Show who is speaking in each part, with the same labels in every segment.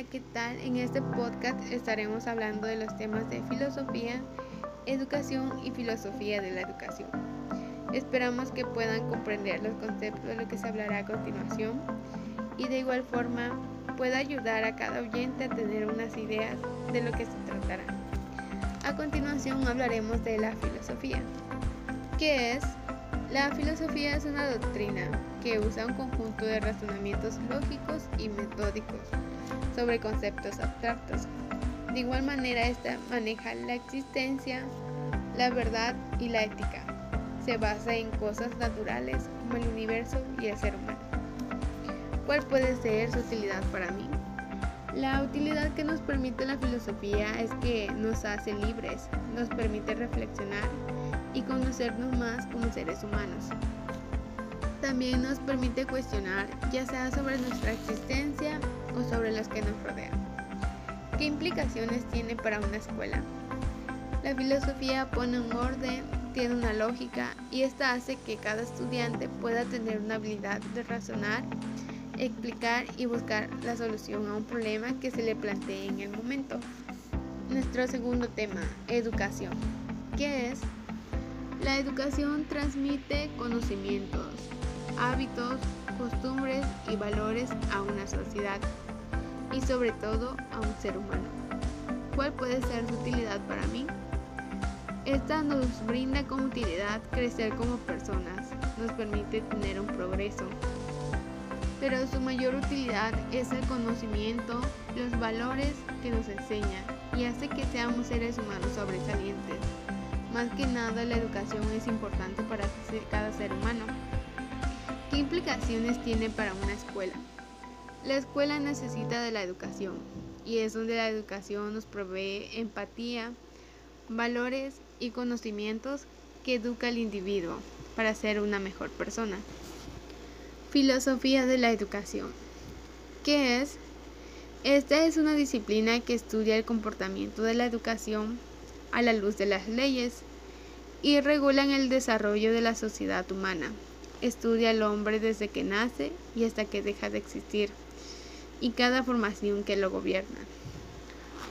Speaker 1: Hola, ¿qué tal? En este podcast estaremos hablando de los temas de filosofía, educación y filosofía de la educación. Esperamos que puedan comprender los conceptos de lo que se hablará a continuación y de igual forma pueda ayudar a cada oyente a tener unas ideas de lo que se tratará. A continuación hablaremos de la filosofía. ¿Qué es? La filosofía es una doctrina que usa un conjunto de razonamientos lógicos y metódicos sobre conceptos abstractos. De igual manera, esta maneja la existencia, la verdad y la ética. Se basa en cosas naturales como el universo y el ser humano. ¿Cuál puede ser su utilidad para mí? La utilidad que nos permite la filosofía es que nos hace libres, nos permite reflexionar y conocernos más como seres humanos. También nos permite cuestionar, ya sea sobre nuestra existencia o sobre las que nos rodean. ¿Qué implicaciones tiene para una escuela? La filosofía pone un orden, tiene una lógica y esta hace que cada estudiante pueda tener una habilidad de razonar, explicar y buscar la solución a un problema que se le plantee en el momento. Nuestro segundo tema, educación. ¿Qué es? La educación transmite conocimientos, hábitos, costumbres y valores a una sociedad y sobre todo a un ser humano. ¿Cuál puede ser su utilidad para mí? Esta nos brinda como utilidad crecer como personas, nos permite tener un progreso, pero su mayor utilidad es el conocimiento, los valores que nos enseña y hace que seamos seres humanos sobresalientes. Más que nada la educación es importante para cada ser humano. ¿Qué implicaciones tiene para una escuela? La escuela necesita de la educación y es donde la educación nos provee empatía, valores y conocimientos que educa al individuo para ser una mejor persona. Filosofía de la educación. ¿Qué es? Esta es una disciplina que estudia el comportamiento de la educación a la luz de las leyes y regulan el desarrollo de la sociedad humana. Estudia al hombre desde que nace y hasta que deja de existir y cada formación que lo gobierna.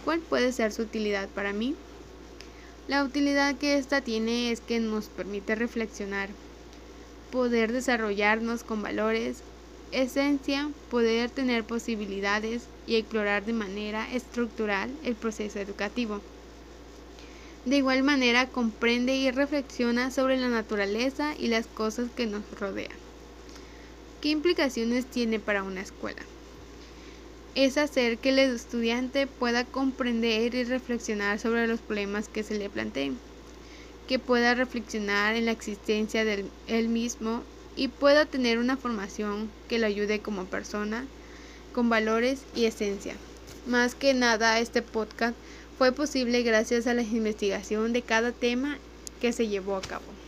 Speaker 1: ¿Cuál puede ser su utilidad para mí? La utilidad que ésta tiene es que nos permite reflexionar, poder desarrollarnos con valores, esencia, poder tener posibilidades y explorar de manera estructural el proceso educativo. De igual manera comprende y reflexiona sobre la naturaleza y las cosas que nos rodean. ¿Qué implicaciones tiene para una escuela? Es hacer que el estudiante pueda comprender y reflexionar sobre los problemas que se le planteen, que pueda reflexionar en la existencia de él mismo y pueda tener una formación que lo ayude como persona, con valores y esencia. Más que nada, este podcast fue posible gracias a la investigación de cada tema que se llevó a cabo.